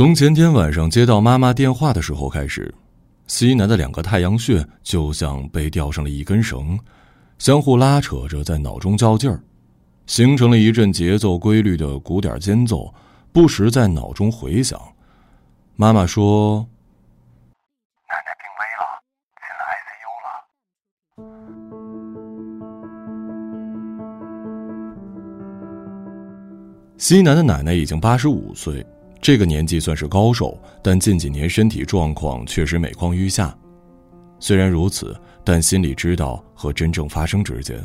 从前天晚上接到妈妈电话的时候开始，西南的两个太阳穴就像被吊上了一根绳，相互拉扯着在脑中较劲儿，形成了一阵节奏规律的鼓点间奏，不时在脑中回响。妈妈说：“奶奶病危了，进了 ICU 了。”西南的奶奶已经八十五岁。这个年纪算是高寿，但近几年身体状况确实每况愈下。虽然如此，但心里知道和真正发生之间，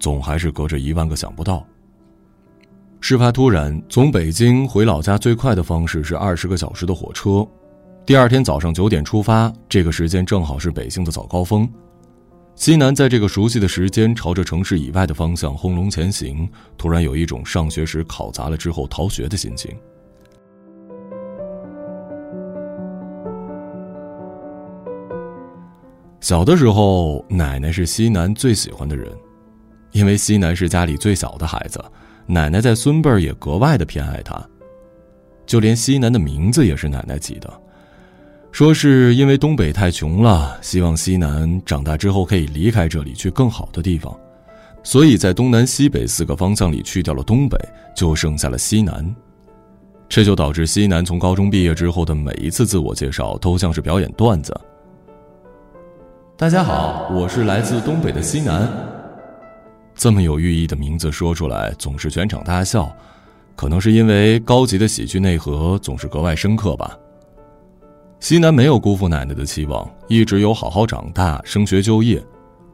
总还是隔着一万个想不到。事发突然，从北京回老家最快的方式是二十个小时的火车。第二天早上九点出发，这个时间正好是北京的早高峰。西南在这个熟悉的时间朝着城市以外的方向轰隆前行，突然有一种上学时考砸了之后逃学的心情。小的时候，奶奶是西南最喜欢的人，因为西南是家里最小的孩子，奶奶在孙辈儿也格外的偏爱他。就连西南的名字也是奶奶起的，说是因为东北太穷了，希望西南长大之后可以离开这里去更好的地方，所以在东南西北四个方向里去掉了东北，就剩下了西南。这就导致西南从高中毕业之后的每一次自我介绍都像是表演段子。大家好，我是来自东北的西南。这么有寓意的名字说出来，总是全场大笑，可能是因为高级的喜剧内核总是格外深刻吧。西南没有辜负奶奶的期望，一直有好好长大、升学就业，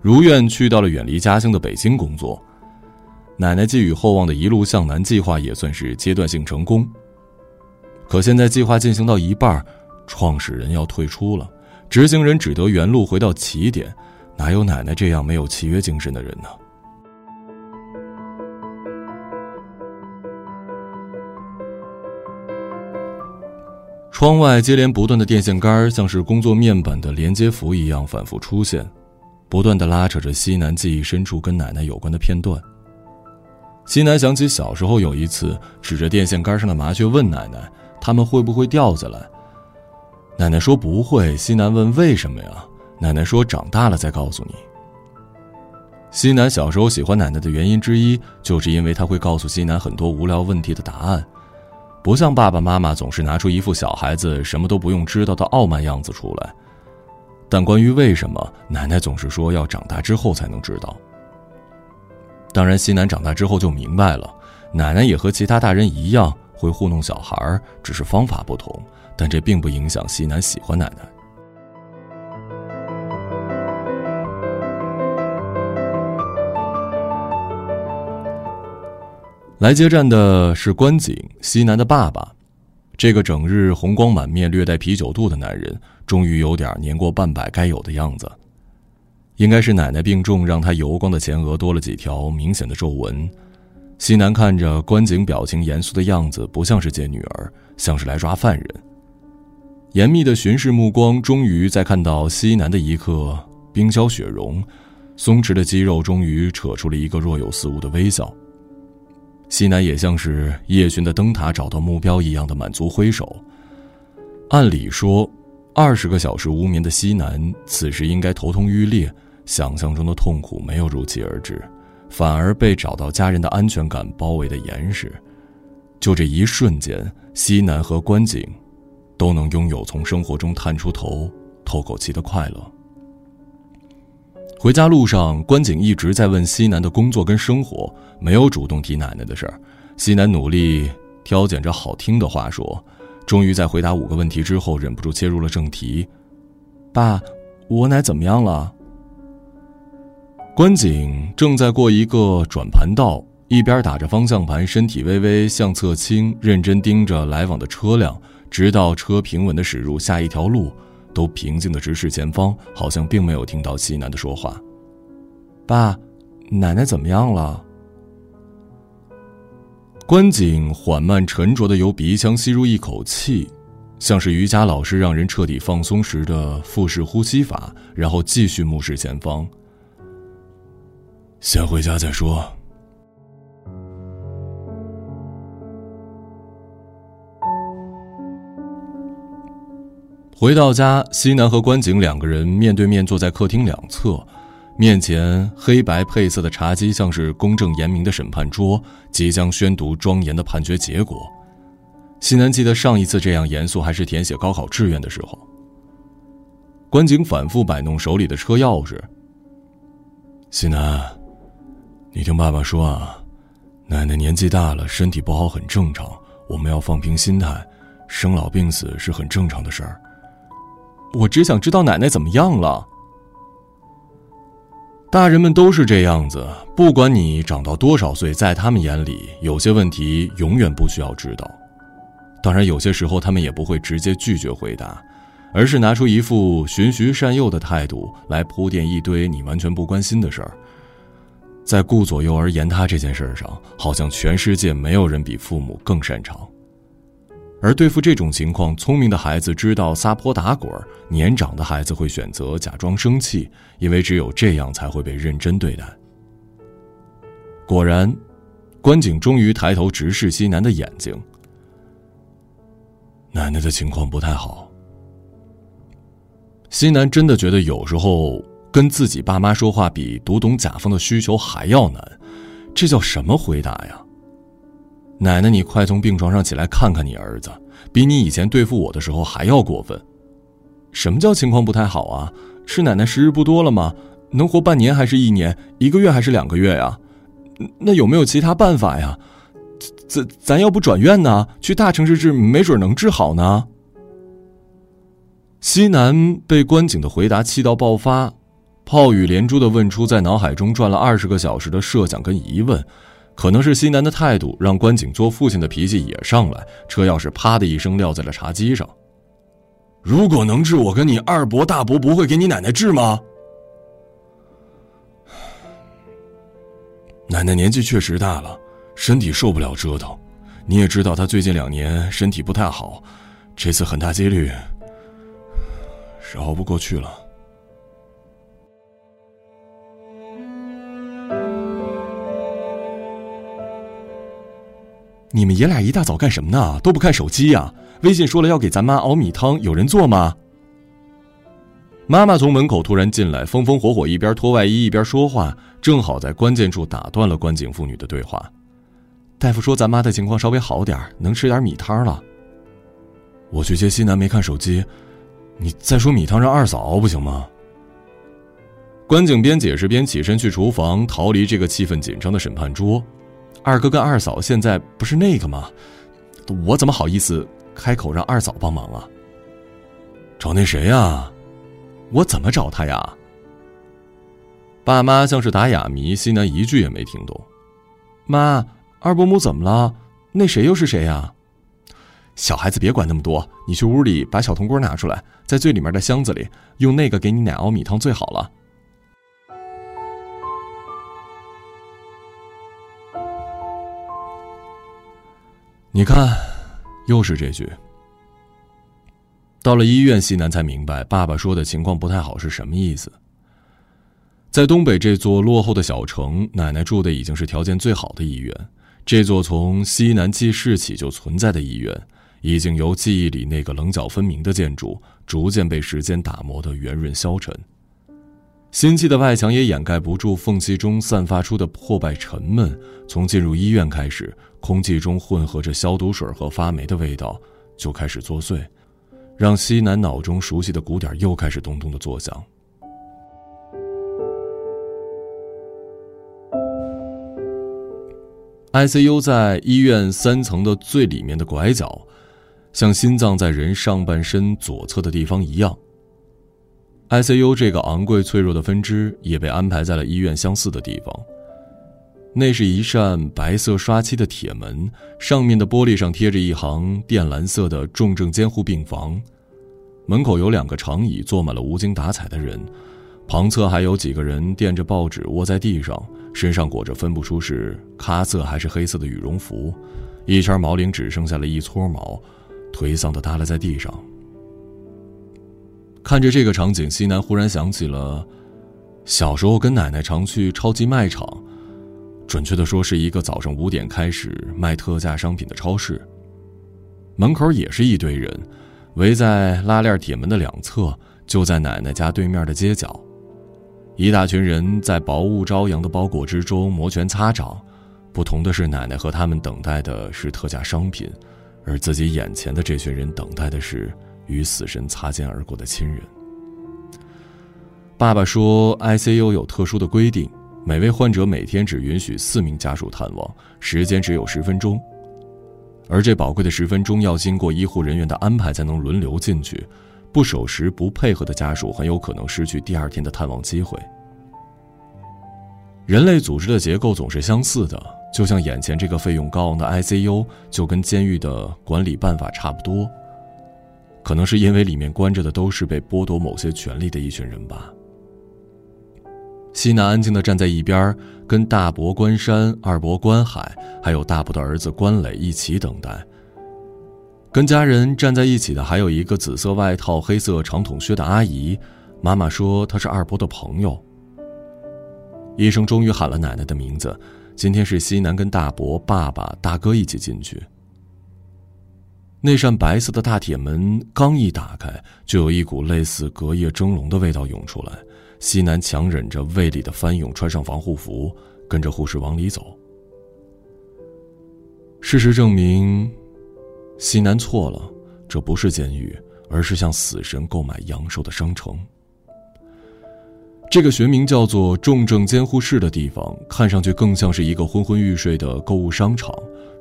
如愿去到了远离家乡的北京工作。奶奶寄予厚望的一路向南计划也算是阶段性成功。可现在计划进行到一半，创始人要退出了。执行人只得原路回到起点，哪有奶奶这样没有契约精神的人呢？窗外接连不断的电线杆像是工作面板的连接符一样反复出现，不断的拉扯着西南记忆深处跟奶奶有关的片段。西南想起小时候有一次指着电线杆上的麻雀问奶奶：“它们会不会掉下来？”奶奶说不会。西南问为什么呀？奶奶说长大了再告诉你。西南小时候喜欢奶奶的原因之一，就是因为他会告诉西南很多无聊问题的答案，不像爸爸妈妈总是拿出一副小孩子什么都不用知道的傲慢样子出来。但关于为什么，奶奶总是说要长大之后才能知道。当然，西南长大之后就明白了，奶奶也和其他大人一样会糊弄小孩，只是方法不同。但这并不影响西南喜欢奶奶。来接站的是关景，西南的爸爸。这个整日红光满面、略带啤酒肚的男人，终于有点年过半百该有的样子。应该是奶奶病重，让他油光的前额多了几条明显的皱纹。西南看着关景表情严肃的样子，不像是接女儿，像是来抓犯人。严密的巡视目光，终于在看到西南的一刻，冰消雪融，松弛的肌肉终于扯出了一个若有似无的微笑。西南也像是夜巡的灯塔找到目标一样的满足挥手。按理说，二十个小时无眠的西南，此时应该头痛欲裂，想象中的痛苦没有如期而至，反而被找到家人的安全感包围的严实。就这一瞬间，西南和关景。都能拥有从生活中探出头、透口气的快乐。回家路上，关景一直在问西南的工作跟生活，没有主动提奶奶的事儿。西南努力挑拣着好听的话说，终于在回答五个问题之后，忍不住切入了正题：“爸，我奶怎么样了？”关景正在过一个转盘道，一边打着方向盘，身体微微向侧倾，认真盯着来往的车辆。直到车平稳的驶入下一条路，都平静的直视前方，好像并没有听到西南的说话。爸，奶奶怎么样了？关景缓慢沉着的由鼻腔吸入一口气，像是瑜伽老师让人彻底放松时的腹式呼吸法，然后继续目视前方。先回家再说。回到家，西南和关景两个人面对面坐在客厅两侧，面前黑白配色的茶几像是公正严明的审判桌，即将宣读庄严的判决结果。西南记得上一次这样严肃还是填写高考志愿的时候。关景反复摆弄手里的车钥匙。西南，你听爸爸说啊，奶奶年纪大了，身体不好很正常，我们要放平心态，生老病死是很正常的事儿。我只想知道奶奶怎么样了。大人们都是这样子，不管你长到多少岁，在他们眼里，有些问题永远不需要知道。当然，有些时候他们也不会直接拒绝回答，而是拿出一副循循善诱的态度来铺垫一堆你完全不关心的事儿。在顾左右而言他这件事上，好像全世界没有人比父母更擅长。而对付这种情况，聪明的孩子知道撒泼打滚，年长的孩子会选择假装生气，因为只有这样才会被认真对待。果然，关景终于抬头直视西南的眼睛。奶奶的情况不太好。西南真的觉得有时候跟自己爸妈说话比读懂甲方的需求还要难，这叫什么回答呀？奶奶，你快从病床上起来看看你儿子，比你以前对付我的时候还要过分。什么叫情况不太好啊？是奶奶时日不多了吗？能活半年还是一年？一个月还是两个月呀？那有没有其他办法呀？咱咱要不转院呢？去大城市治，没准能治好呢。西南被关景的回答气到爆发，炮雨连珠的问出在脑海中转了二十个小时的设想跟疑问。可能是西南的态度让关景做父亲的脾气也上来，车钥匙啪的一声撂在了茶几上。如果能治，我跟你二伯大伯不会给你奶奶治吗？奶奶年纪确实大了，身体受不了折腾，你也知道她最近两年身体不太好，这次很大几率 是熬不过去了。你们爷俩一大早干什么呢？都不看手机呀？微信说了要给咱妈熬米汤，有人做吗？妈妈从门口突然进来，风风火火，一边脱外衣一边说话，正好在关键处打断了关景父女的对话。大夫说咱妈的情况稍微好点能吃点米汤了。我去接西南，没看手机。你再说米汤让二嫂熬不行吗？关景边解释边起身去厨房，逃离这个气氛紧张的审判桌。二哥跟二嫂现在不是那个吗？我怎么好意思开口让二嫂帮忙啊？找那谁呀？我怎么找他呀？爸妈像是打哑谜，西南一句也没听懂。妈，二伯母怎么了？那谁又是谁呀？小孩子别管那么多，你去屋里把小铜锅拿出来，在最里面的箱子里，用那个给你奶熬米汤最好了。你看，又是这句。到了医院，西南才明白爸爸说的情况不太好是什么意思。在东北这座落后的小城，奶奶住的已经是条件最好的医院。这座从西南记事起就存在的医院，已经由记忆里那个棱角分明的建筑，逐渐被时间打磨得圆润消沉。新砌的外墙也掩盖不住缝隙中散发出的破败沉闷。从进入医院开始，空气中混合着消毒水和发霉的味道，就开始作祟，让西南脑中熟悉的鼓点又开始咚咚的作响。ICU 在医院三层的最里面的拐角，像心脏在人上半身左侧的地方一样。ICU 这个昂贵脆弱的分支也被安排在了医院相似的地方。那是一扇白色刷漆的铁门，上面的玻璃上贴着一行靛蓝色的“重症监护病房”。门口有两个长椅，坐满了无精打采的人，旁侧还有几个人垫着报纸窝在地上，身上裹着分不出是咖色还是黑色的羽绒服，一圈毛领只剩下了一撮毛，颓丧地耷拉在地上。看着这个场景，西南忽然想起了小时候跟奶奶常去超级卖场，准确的说是一个早上五点开始卖特价商品的超市。门口也是一堆人，围在拉链铁门的两侧，就在奶奶家对面的街角。一大群人在薄雾朝阳的包裹之中摩拳擦掌，不同的是，奶奶和他们等待的是特价商品，而自己眼前的这群人等待的是与死神擦肩而过的亲人。爸爸说，ICU 有特殊的规定，每位患者每天只允许四名家属探望，时间只有十分钟，而这宝贵的十分钟要经过医护人员的安排才能轮流进去。不守时、不配合的家属很有可能失去第二天的探望机会。人类组织的结构总是相似的，就像眼前这个费用高昂的 ICU，就跟监狱的管理办法差不多。可能是因为里面关着的都是被剥夺某些权利的一群人吧。西南安静地站在一边，跟大伯关山、二伯关海，还有大伯的儿子关磊一起等待。跟家人站在一起的还有一个紫色外套、黑色长筒靴的阿姨，妈妈说她是二伯的朋友。医生终于喊了奶奶的名字，今天是西南跟大伯、爸爸、大哥一起进去。那扇白色的大铁门刚一打开，就有一股类似隔夜蒸笼的味道涌出来。西南强忍着胃里的翻涌，穿上防护服，跟着护士往里走。事实证明。西南错了，这不是监狱，而是向死神购买阳寿的商城。这个学名叫做重症监护室的地方，看上去更像是一个昏昏欲睡的购物商场。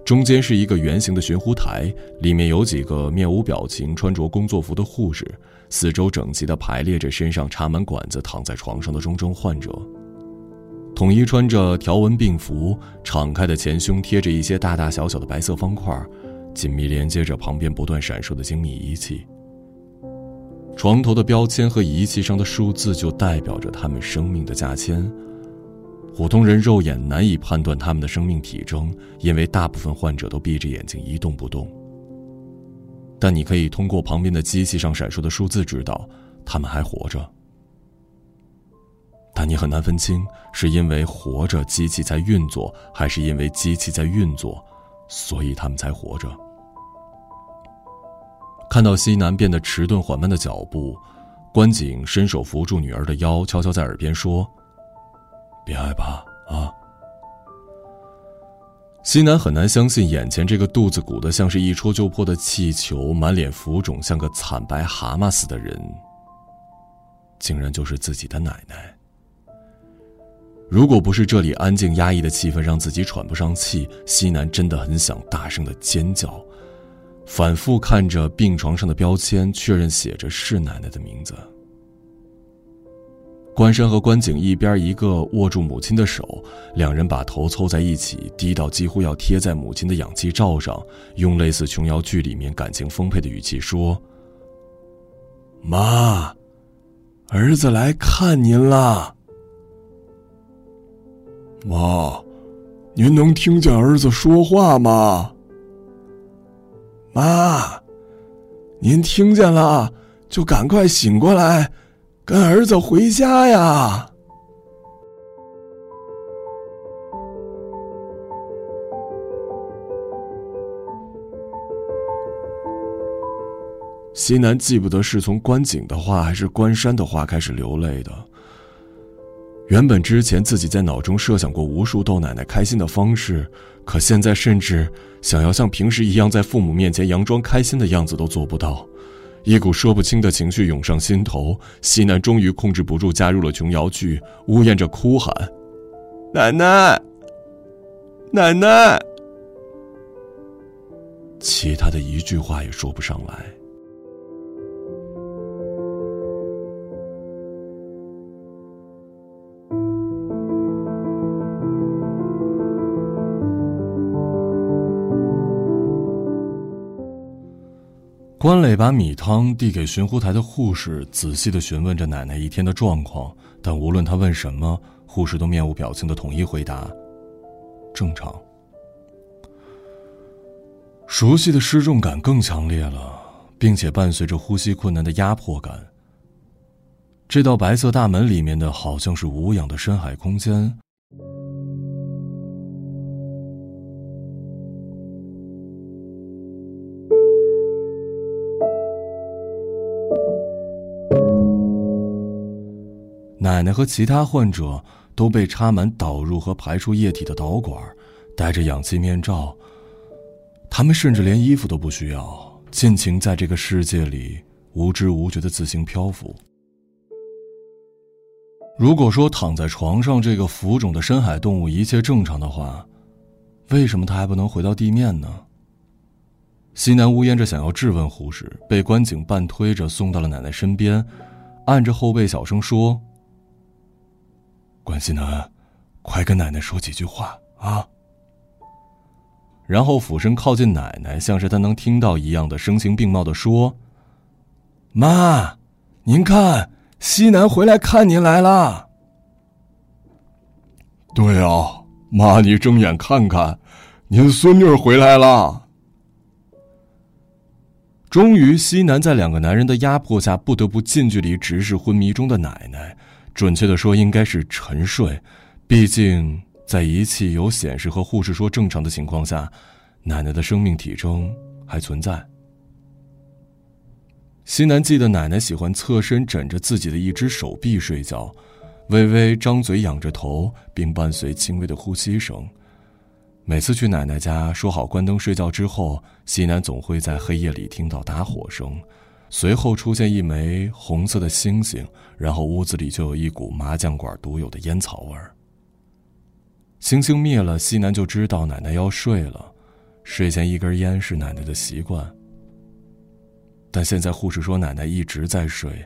中间是一个圆形的悬壶台，里面有几个面无表情、穿着工作服的护士，四周整齐地排列着身上插满管子、躺在床上的重症患者，统一穿着条纹病服，敞开的前胸贴着一些大大小小的白色方块。紧密连接着旁边不断闪烁的精密仪器。床头的标签和仪器上的数字就代表着他们生命的价签。普通人肉眼难以判断他们的生命体征，因为大部分患者都闭着眼睛一动不动。但你可以通过旁边的机器上闪烁的数字知道，他们还活着。但你很难分清，是因为活着机器在运作，还是因为机器在运作，所以他们才活着。看到西南变得迟钝缓慢的脚步，关景伸手扶住女儿的腰，悄悄在耳边说：“别害怕啊。”西南很难相信，眼前这个肚子鼓得像是一戳就破的气球、满脸浮肿像个惨白蛤蟆似的人，竟然就是自己的奶奶。如果不是这里安静压抑的气氛让自己喘不上气，西南真的很想大声的尖叫。反复看着病床上的标签，确认写着是奶奶的名字。关山和关景一边一个握住母亲的手，两人把头凑在一起，低到几乎要贴在母亲的氧气罩上，用类似琼瑶剧里面感情丰沛的语气说：“妈，儿子来看您了。妈，您能听见儿子说话吗？”妈，您听见了，就赶快醒过来，跟儿子回家呀！西南记不得是从关景的话还是关山的话开始流泪的。原本之前自己在脑中设想过无数逗奶奶开心的方式。可现在，甚至想要像平时一样在父母面前佯装开心的样子都做不到，一股说不清的情绪涌上心头。西南终于控制不住，加入了琼瑶剧，呜咽着哭喊：“奶奶，奶奶！”其他的一句话也说不上来。关磊把米汤递给巡呼台的护士，仔细的询问着奶奶一天的状况。但无论他问什么，护士都面无表情的统一回答：“正常。”熟悉的失重感更强烈了，并且伴随着呼吸困难的压迫感。这道白色大门里面的好像是无氧的深海空间。奶奶和其他患者都被插满导入和排出液体的导管，戴着氧气面罩。他们甚至连衣服都不需要，尽情在这个世界里无知无觉的自行漂浮。如果说躺在床上这个浮肿的深海动物一切正常的话，为什么他还不能回到地面呢？西南呜咽着想要质问护士，被关景半推着送到了奶奶身边，按着后背小声说：“关西南，快跟奶奶说几句话啊！”然后俯身靠近奶奶，像是他能听到一样的声情并茂的说：“妈，您看。”西南回来看您来了。对啊，妈，你睁眼看看，您孙女回来了。终于，西南在两个男人的压迫下，不得不近距离直视昏迷中的奶奶。准确的说，应该是沉睡，毕竟在仪器有显示和护士说正常的情况下，奶奶的生命体征还存在。西南记得奶奶喜欢侧身枕着自己的一只手臂睡觉，微微张嘴仰着头，并伴随轻微的呼吸声。每次去奶奶家说好关灯睡觉之后，西南总会在黑夜里听到打火声，随后出现一枚红色的星星，然后屋子里就有一股麻将馆独有的烟草味儿。星星灭了，西南就知道奶奶要睡了。睡前一根烟是奶奶的习惯。但现在护士说奶奶一直在睡，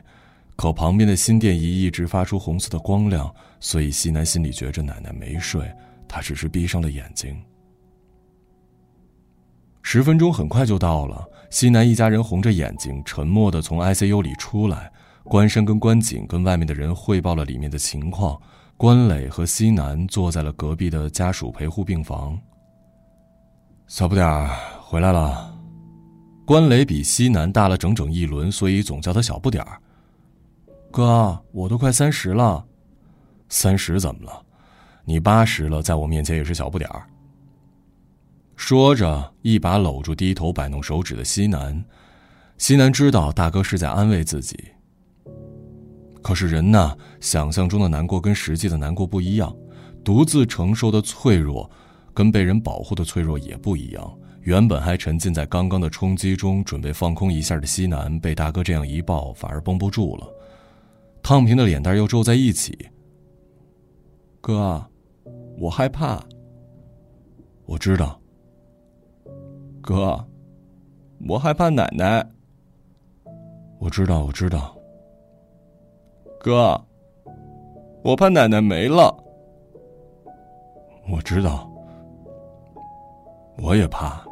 可旁边的心电仪一直发出红色的光亮，所以西南心里觉着奶奶没睡，他只是闭上了眼睛。十分钟很快就到了，西南一家人红着眼睛，沉默的从 ICU 里出来。关山跟关景跟外面的人汇报了里面的情况，关磊和西南坐在了隔壁的家属陪护病房。小不点儿回来了。关磊比西南大了整整一轮，所以总叫他小不点儿。哥，我都快三十了，三十怎么了？你八十了，在我面前也是小不点儿。说着，一把搂住低头摆弄手指的西南。西南知道大哥是在安慰自己。可是人呐，想象中的难过跟实际的难过不一样，独自承受的脆弱，跟被人保护的脆弱也不一样。原本还沉浸在刚刚的冲击中，准备放空一下的西南，被大哥这样一抱，反而绷不住了，烫平的脸蛋又皱在一起。哥，我害怕。我知道。哥，我害怕奶奶。我知道，我知道。哥，我怕奶奶没了。我知道。我也怕。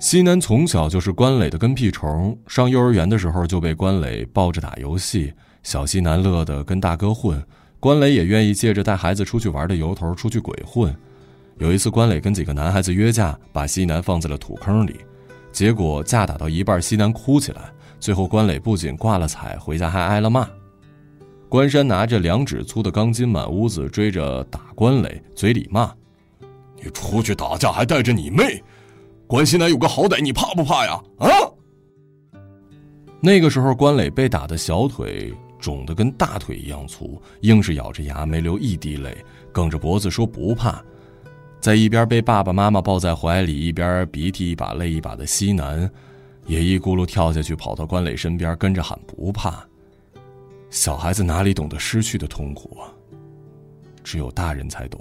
西南从小就是关磊的跟屁虫，上幼儿园的时候就被关磊抱着打游戏，小西南乐的跟大哥混，关磊也愿意借着带孩子出去玩的由头出去鬼混。有一次，关磊跟几个男孩子约架，把西南放在了土坑里，结果架打到一半，西南哭起来，最后关磊不仅挂了彩，回家还挨了骂。关山拿着两指粗的钢筋满屋子追着打关磊，嘴里骂：“你出去打架还带着你妹！”关西南有个好歹，你怕不怕呀？啊！那个时候，关磊被打的小腿肿得跟大腿一样粗，硬是咬着牙没流一滴泪，梗着脖子说不怕。在一边被爸爸妈妈抱在怀里，一边鼻涕一把泪一把的西南，也一咕噜跳下去，跑到关磊身边，跟着喊不怕。小孩子哪里懂得失去的痛苦啊？只有大人才懂。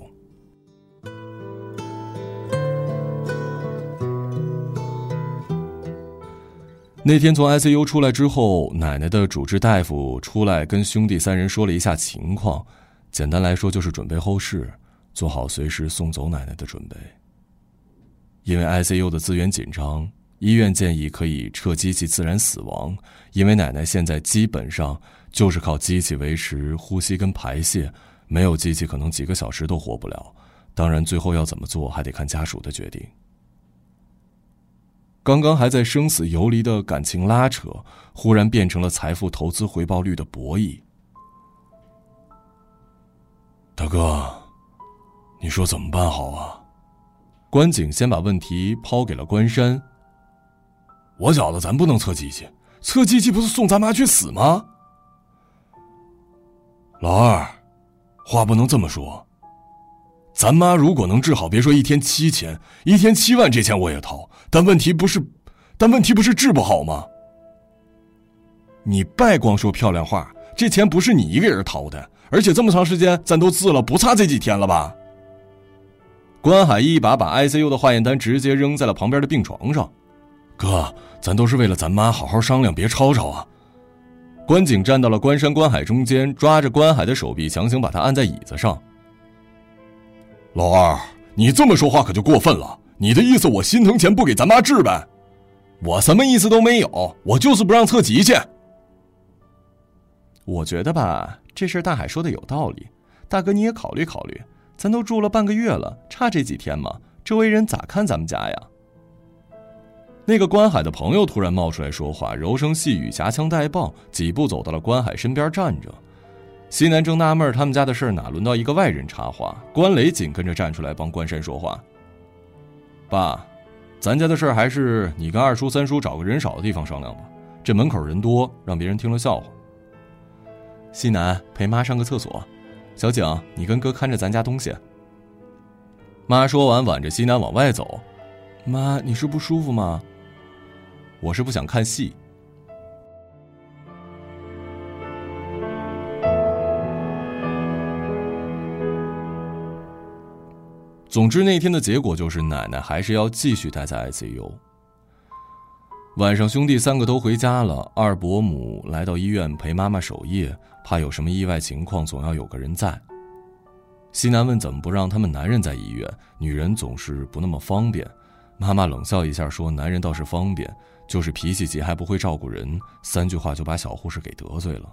那天从 ICU 出来之后，奶奶的主治大夫出来跟兄弟三人说了一下情况，简单来说就是准备后事，做好随时送走奶奶的准备。因为 ICU 的资源紧张，医院建议可以撤机器自然死亡，因为奶奶现在基本上就是靠机器维持呼吸跟排泄，没有机器可能几个小时都活不了。当然，最后要怎么做还得看家属的决定。刚刚还在生死游离的感情拉扯，忽然变成了财富投资回报率的博弈。大哥，你说怎么办好啊？关景先把问题抛给了关山。我觉得咱不能测机器，测机器不是送咱妈去死吗？老二，话不能这么说。咱妈如果能治好，别说一天七千，一天七万，这钱我也掏。但问题不是，但问题不是治不好吗？你别光说漂亮话，这钱不是你一个人掏的，而且这么长时间咱都治了，不差这几天了吧？关海一把把 ICU 的化验单直接扔在了旁边的病床上。哥，咱都是为了咱妈，好好商量，别吵吵啊！关景站到了关山、关海中间，抓着关海的手臂，强行把他按在椅子上。老二，你这么说话可就过分了。你的意思，我心疼钱不给咱妈治呗？我什么意思都没有，我就是不让测机器。我觉得吧，这事大海说的有道理。大哥你也考虑考虑，咱都住了半个月了，差这几天吗？周围人咋看咱们家呀？那个关海的朋友突然冒出来说话，柔声细语，夹枪带棒，几步走到了关海身边站着。西南正纳闷他们家的事哪轮到一个外人插话？关磊紧跟着站出来帮关山说话。爸，咱家的事还是你跟二叔、三叔找个人少的地方商量吧。这门口人多，让别人听了笑话。西南陪妈上个厕所，小景，你跟哥看着咱家东西。妈说完，挽着西南往外走。妈，你是不舒服吗？我是不想看戏。总之，那天的结果就是奶奶还是要继续待在 ICU。晚上，兄弟三个都回家了。二伯母来到医院陪妈妈守夜，怕有什么意外情况，总要有个人在。西南问：“怎么不让他们男人在医院？女人总是不那么方便。”妈妈冷笑一下说：“男人倒是方便。”就是脾气急，还不会照顾人，三句话就把小护士给得罪了。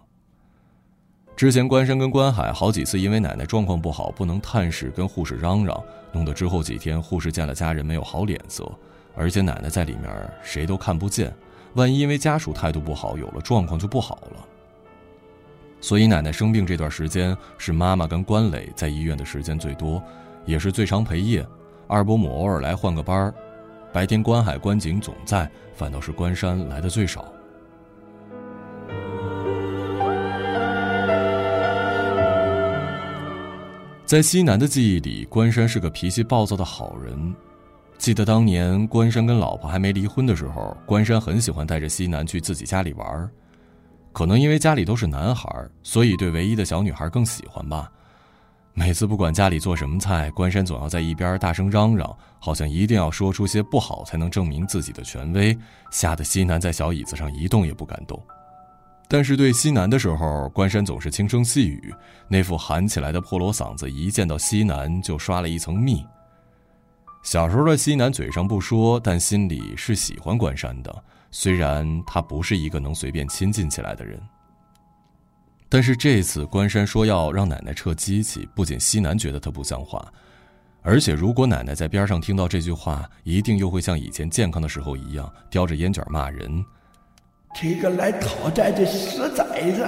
之前关山跟关海好几次因为奶奶状况不好不能探视，跟护士嚷嚷，弄得之后几天护士见了家人没有好脸色，而且奶奶在里面谁都看不见，万一因为家属态度不好有了状况就不好了。所以奶奶生病这段时间是妈妈跟关磊在医院的时间最多，也是最长陪夜，二伯母偶尔来换个班儿。白天关海、关景总在，反倒是关山来的最少。在西南的记忆里，关山是个脾气暴躁的好人。记得当年关山跟老婆还没离婚的时候，关山很喜欢带着西南去自己家里玩可能因为家里都是男孩，所以对唯一的小女孩更喜欢吧。每次不管家里做什么菜，关山总要在一边大声嚷嚷，好像一定要说出些不好才能证明自己的权威，吓得西南在小椅子上一动也不敢动。但是对西南的时候，关山总是轻声细语，那副喊起来的破锣嗓子，一见到西南就刷了一层蜜。小时候的西南嘴上不说，但心里是喜欢关山的，虽然他不是一个能随便亲近起来的人。但是这次关山说要让奶奶撤机器，不仅西南觉得他不像话，而且如果奶奶在边上听到这句话，一定又会像以前健康的时候一样，叼着烟卷骂人。这个来讨债的死崽子！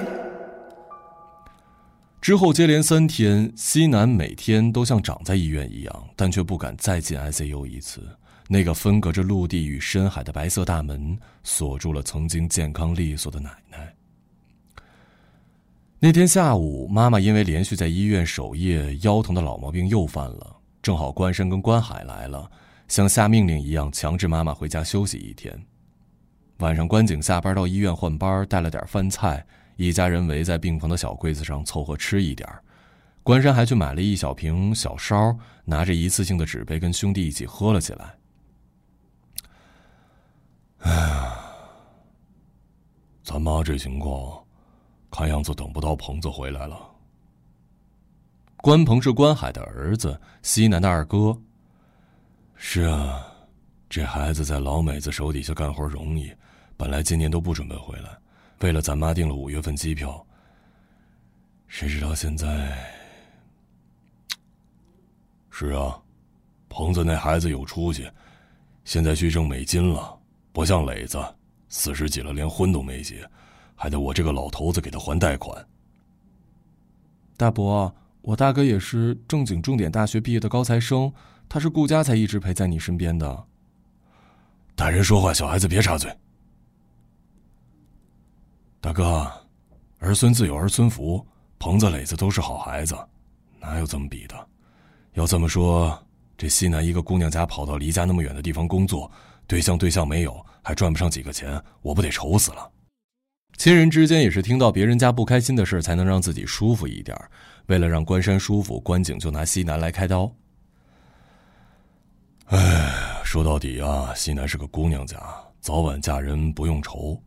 之后接连三天，西南每天都像长在医院一样，但却不敢再进 ICU 一次。那个分隔着陆地与深海的白色大门，锁住了曾经健康利索的奶奶。那天下午，妈妈因为连续在医院守夜，腰疼的老毛病又犯了。正好关山跟关海来了，像下命令一样强制妈妈回家休息一天。晚上，关景下班到医院换班，带了点饭菜，一家人围在病房的小柜子上凑合吃一点。关山还去买了一小瓶小烧，拿着一次性的纸杯跟兄弟一起喝了起来。哎呀，咱妈这情况。看样子等不到鹏子回来了。关鹏是关海的儿子，西南的二哥。是啊，这孩子在老美子手底下干活容易，本来今年都不准备回来，为了咱妈订了五月份机票。谁知道现在……是啊，鹏子那孩子有出息，现在去挣美金了，不像磊子，四十几了连婚都没结。还得我这个老头子给他还贷款。大伯，我大哥也是正经重点大学毕业的高材生，他是顾家才一直陪在你身边的。大人说话，小孩子别插嘴。大哥，儿孙自有儿孙福，棚子垒子都是好孩子，哪有这么比的？要这么说，这西南一个姑娘家跑到离家那么远的地方工作，对象对象没有，还赚不上几个钱，我不得愁死了？亲人之间也是听到别人家不开心的事才能让自己舒服一点。为了让关山舒服，关景就拿西南来开刀。哎，说到底啊，西南是个姑娘家，早晚嫁人不用愁。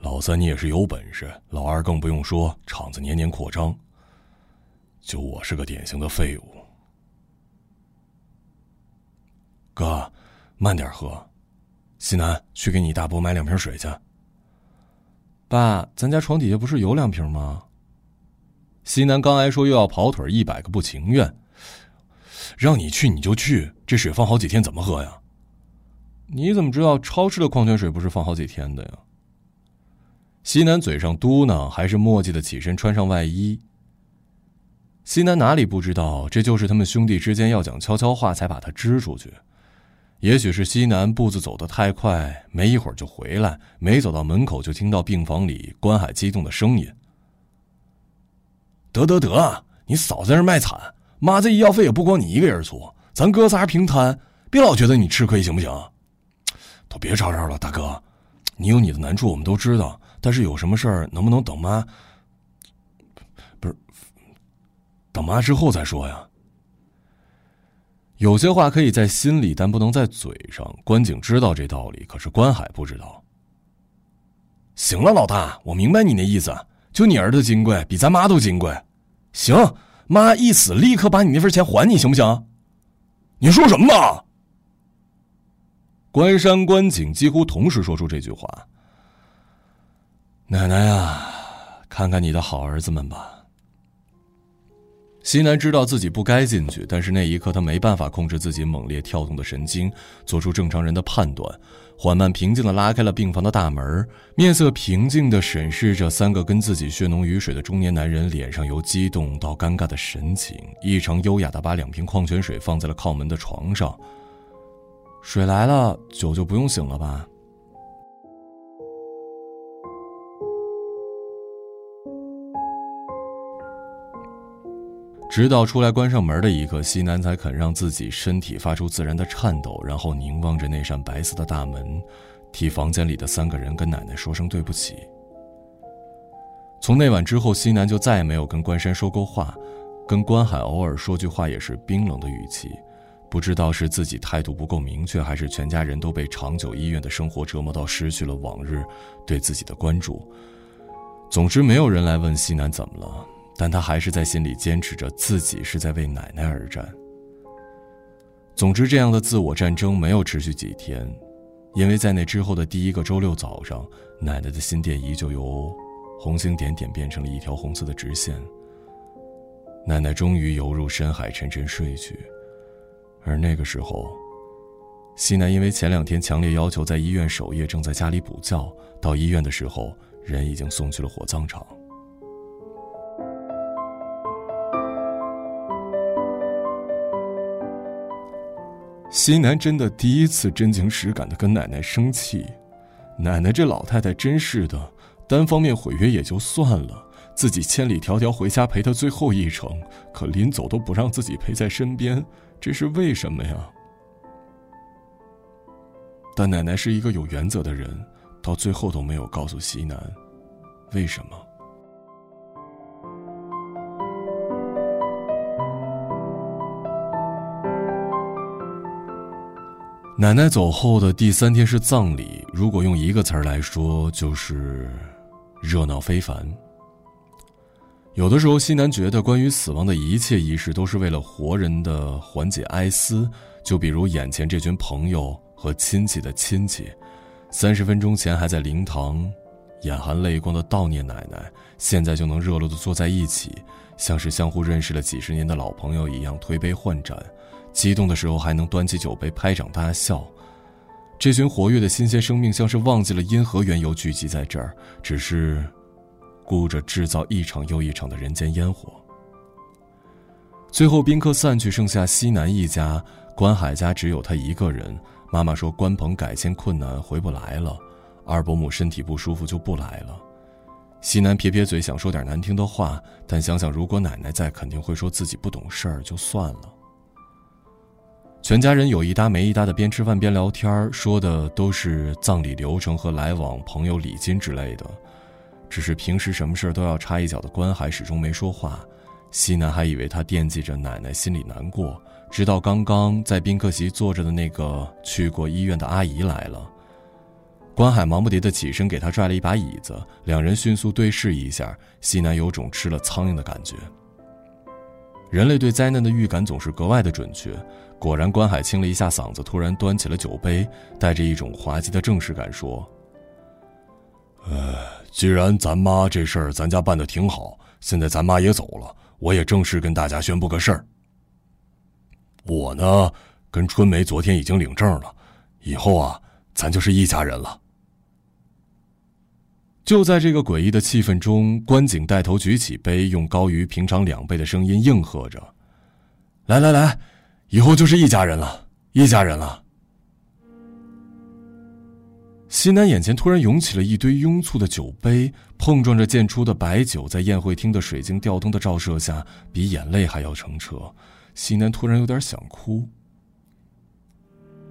老三你也是有本事，老二更不用说，厂子年年扩张。就我是个典型的废物。哥，慢点喝。西南，去给你大伯买两瓶水去。爸，咱家床底下不是有两瓶吗？西南刚挨说又要跑腿，一百个不情愿。让你去你就去，这水放好几天怎么喝呀？你怎么知道超市的矿泉水不是放好几天的呀？西南嘴上嘟囔，还是磨叽的起身穿上外衣。西南哪里不知道，这就是他们兄弟之间要讲悄悄话，才把他支出去。也许是西南步子走得太快，没一会儿就回来，没走到门口就听到病房里关海激动的声音：“得得得，你少在这卖惨！妈，这医药费也不光你一个人出，咱哥仨平摊，别老觉得你吃亏行不行？都别吵吵了，大哥，你有你的难处，我们都知道。但是有什么事儿，能不能等妈？不是，等妈之后再说呀。”有些话可以在心里，但不能在嘴上。关景知道这道理，可是关海不知道。行了，老大，我明白你那意思。就你儿子金贵，比咱妈都金贵。行，妈一死，立刻把你那份钱还你，行不行？你说什么呢？关山、关景几乎同时说出这句话。奶奶呀，看看你的好儿子们吧。西南知道自己不该进去，但是那一刻他没办法控制自己猛烈跳动的神经，做出正常人的判断，缓慢平静的拉开了病房的大门，面色平静的审视着三个跟自己血浓于水的中年男人，脸上由激动到尴尬的神情，异常优雅的把两瓶矿泉水放在了靠门的床上。水来了，酒就不用醒了吧。直到出来关上门的一刻，西南才肯让自己身体发出自然的颤抖，然后凝望着那扇白色的大门，替房间里的三个人跟奶奶说声对不起。从那晚之后，西南就再也没有跟关山说过话，跟关海偶尔说句话也是冰冷的语气，不知道是自己态度不够明确，还是全家人都被长久医院的生活折磨到失去了往日对自己的关注。总之，没有人来问西南怎么了。但他还是在心里坚持着自己是在为奶奶而战。总之，这样的自我战争没有持续几天，因为在那之后的第一个周六早上，奶奶的心电仪就由红星点点变成了一条红色的直线。奶奶终于游入深海，沉沉睡去。而那个时候，西南因为前两天强烈要求在医院守夜，正在家里补觉。到医院的时候，人已经送去了火葬场。西南真的第一次真情实感的跟奶奶生气，奶奶这老太太真是的，单方面毁约也就算了，自己千里迢迢回家陪她最后一程，可临走都不让自己陪在身边，这是为什么呀？但奶奶是一个有原则的人，到最后都没有告诉西南，为什么。奶奶走后的第三天是葬礼，如果用一个词儿来说，就是热闹非凡。有的时候，西南觉得关于死亡的一切仪式都是为了活人的缓解哀思，就比如眼前这群朋友和亲戚的亲戚，三十分钟前还在灵堂，眼含泪光的悼念奶奶，现在就能热络的坐在一起，像是相互认识了几十年的老朋友一样推杯换盏。激动的时候还能端起酒杯拍掌大笑，这群活跃的新鲜生命像是忘记了因何缘由聚集在这儿，只是顾着制造一场又一场的人间烟火。最后宾客散去，剩下西南一家关海家只有他一个人。妈妈说关鹏改签困难回不来了，二伯母身体不舒服就不来了。西南撇撇嘴，想说点难听的话，但想想如果奶奶在，肯定会说自己不懂事儿，就算了。全家人有一搭没一搭的边吃饭边聊天，说的都是葬礼流程和来往朋友礼金之类的。只是平时什么事都要插一脚的关海始终没说话。西南还以为他惦记着奶奶，心里难过。直到刚刚在宾客席坐着的那个去过医院的阿姨来了，关海忙不迭的起身给他拽了一把椅子，两人迅速对视一下，西南有种吃了苍蝇的感觉。人类对灾难的预感总是格外的准确。果然，关海清了一下嗓子，突然端起了酒杯，带着一种滑稽的正式感说：“呃，既然咱妈这事儿咱家办的挺好，现在咱妈也走了，我也正式跟大家宣布个事儿。我呢，跟春梅昨天已经领证了，以后啊，咱就是一家人了。”就在这个诡异的气氛中，关景带头举起杯，用高于平常两倍的声音应和着：“来来来！”以后就是一家人了，一家人了。西南眼前突然涌起了一堆拥簇的酒杯，碰撞着溅出的白酒，在宴会厅的水晶吊灯的照射下，比眼泪还要澄澈。西南突然有点想哭。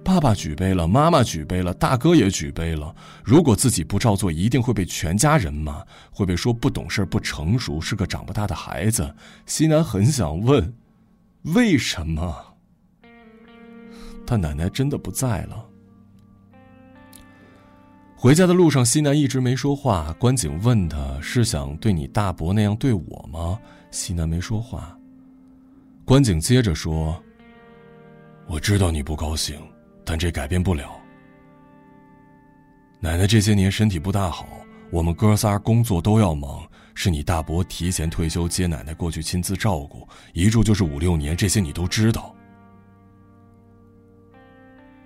爸爸举杯了，妈妈举杯了，大哥也举杯了。如果自己不照做，一定会被全家人骂，会被说不懂事、不成熟，是个长不大的孩子。西南很想问，为什么？他奶奶真的不在了。回家的路上，西南一直没说话。关景问他：“是想对你大伯那样对我吗？”西南没说话。关景接着说：“我知道你不高兴，但这改变不了。奶奶这些年身体不大好，我们哥仨工作都要忙，是你大伯提前退休接奶奶过去亲自照顾，一住就是五六年，这些你都知道。”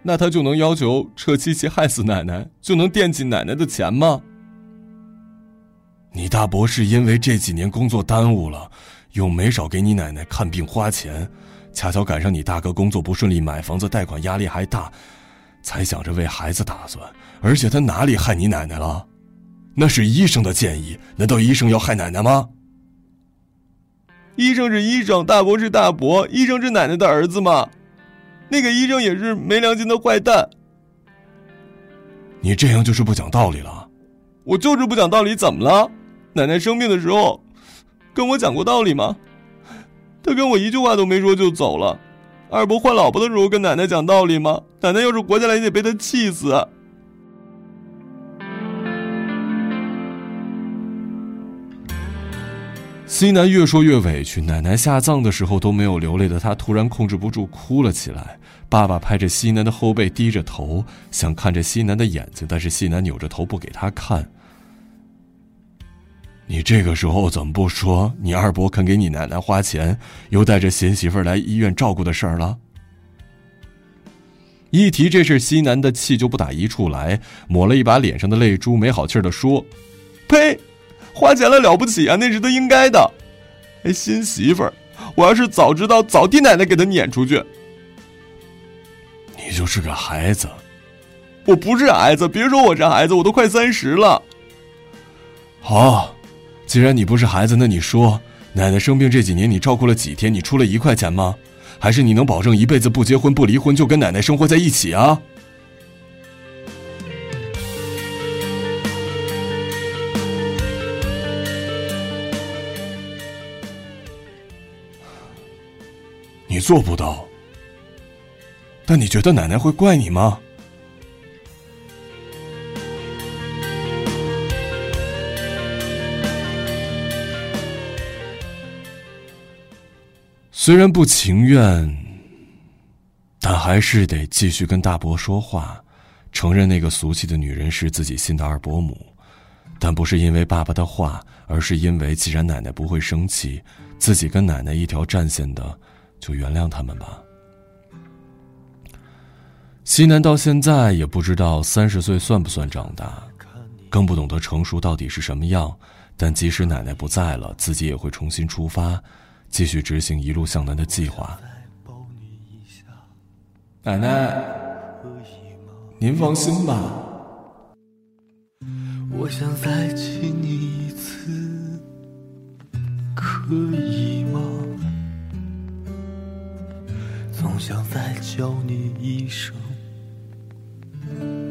那他就能要求撤七七害死奶奶，就能惦记奶奶的钱吗？你大伯是因为这几年工作耽误了，又没少给你奶奶看病花钱，恰巧赶上你大哥工作不顺利，买房子贷款压力还大，才想着为孩子打算。而且他哪里害你奶奶了？那是医生的建议，难道医生要害奶奶吗？医生是医生，大伯是大伯，医生是奶奶的儿子吗？那个医生也是没良心的坏蛋。你这样就是不讲道理了。我就是不讲道理，怎么了？奶奶生病的时候，跟我讲过道理吗？他跟我一句话都没说就走了。二伯换老婆的时候跟奶奶讲道理吗？奶奶要是活下来，也得被他气死。西南越说越委屈，奶奶下葬的时候都没有流泪的他，突然控制不住哭了起来。爸爸拍着西南的后背，低着头想看着西南的眼睛，但是西南扭着头不给他看。你这个时候怎么不说你二伯肯给你奶奶花钱，又带着新媳妇来医院照顾的事儿了？一提这事，西南的气就不打一处来，抹了一把脸上的泪珠，没好气的说：“呸！”花钱了了不起啊，那是他应该的。新媳妇儿，我要是早知道，早替奶奶给他撵出去。你就是个孩子，我不是孩子，别说我是孩子，我都快三十了。好，既然你不是孩子，那你说，奶奶生病这几年你照顾了几天？你出了一块钱吗？还是你能保证一辈子不结婚不离婚就跟奶奶生活在一起啊？你做不到，但你觉得奶奶会怪你吗？虽然不情愿，但还是得继续跟大伯说话，承认那个俗气的女人是自己新的二伯母，但不是因为爸爸的话，而是因为既然奶奶不会生气，自己跟奶奶一条战线的。就原谅他们吧。西南到现在也不知道三十岁算不算长大，更不懂得成熟到底是什么样。但即使奶奶不在了，自己也会重新出发，继续执行一路向南的计划。奶奶，您放心吧。我想再亲你一次，可以吗？总想再叫你一声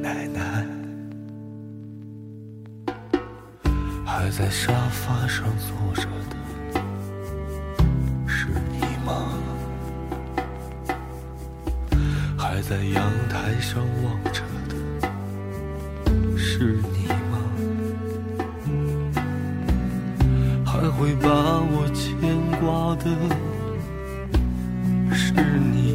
奶奶。还在沙发上坐着的还在阳台上望着的是你吗？还会把我牵挂的是你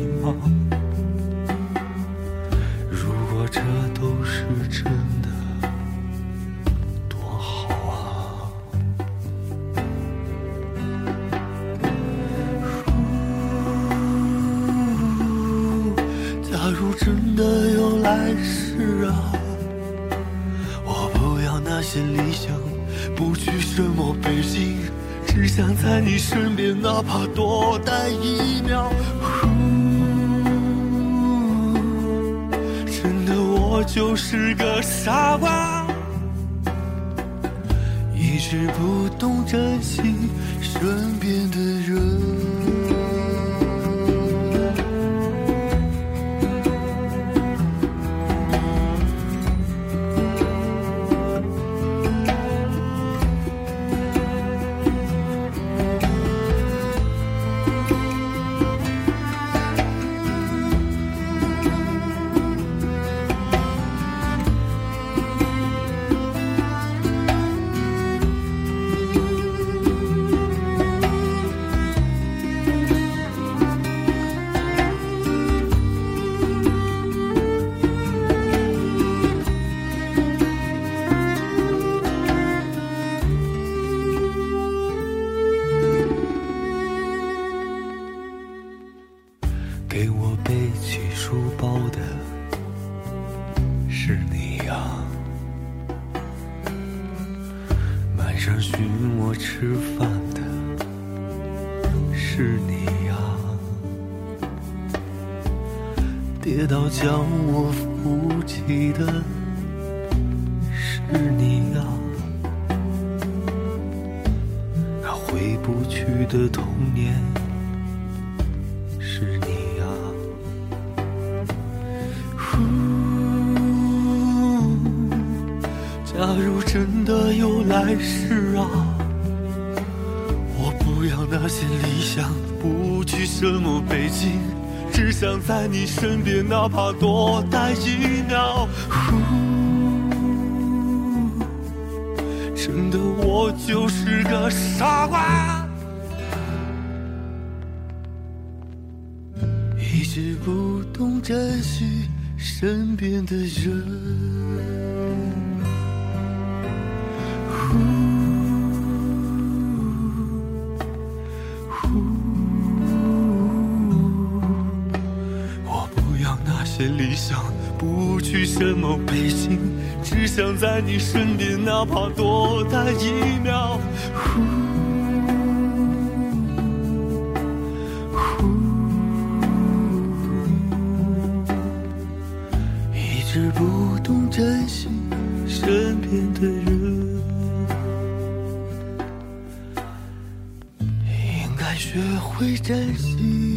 就是个傻瓜，一直不懂珍惜身边的人。跌倒将我扶起的是你呀，那回不去的童年。是你呀、呼，假如真的有来世啊，我不要那些理想，不去什么北京，只想在你身边，哪怕多待一秒。呼，真的我就是个傻瓜。一直不懂珍惜身边的人。想，不去什么北京，只想在你身边，哪怕多待一秒。呼呼。一直不懂珍惜身边的人，应该学会珍惜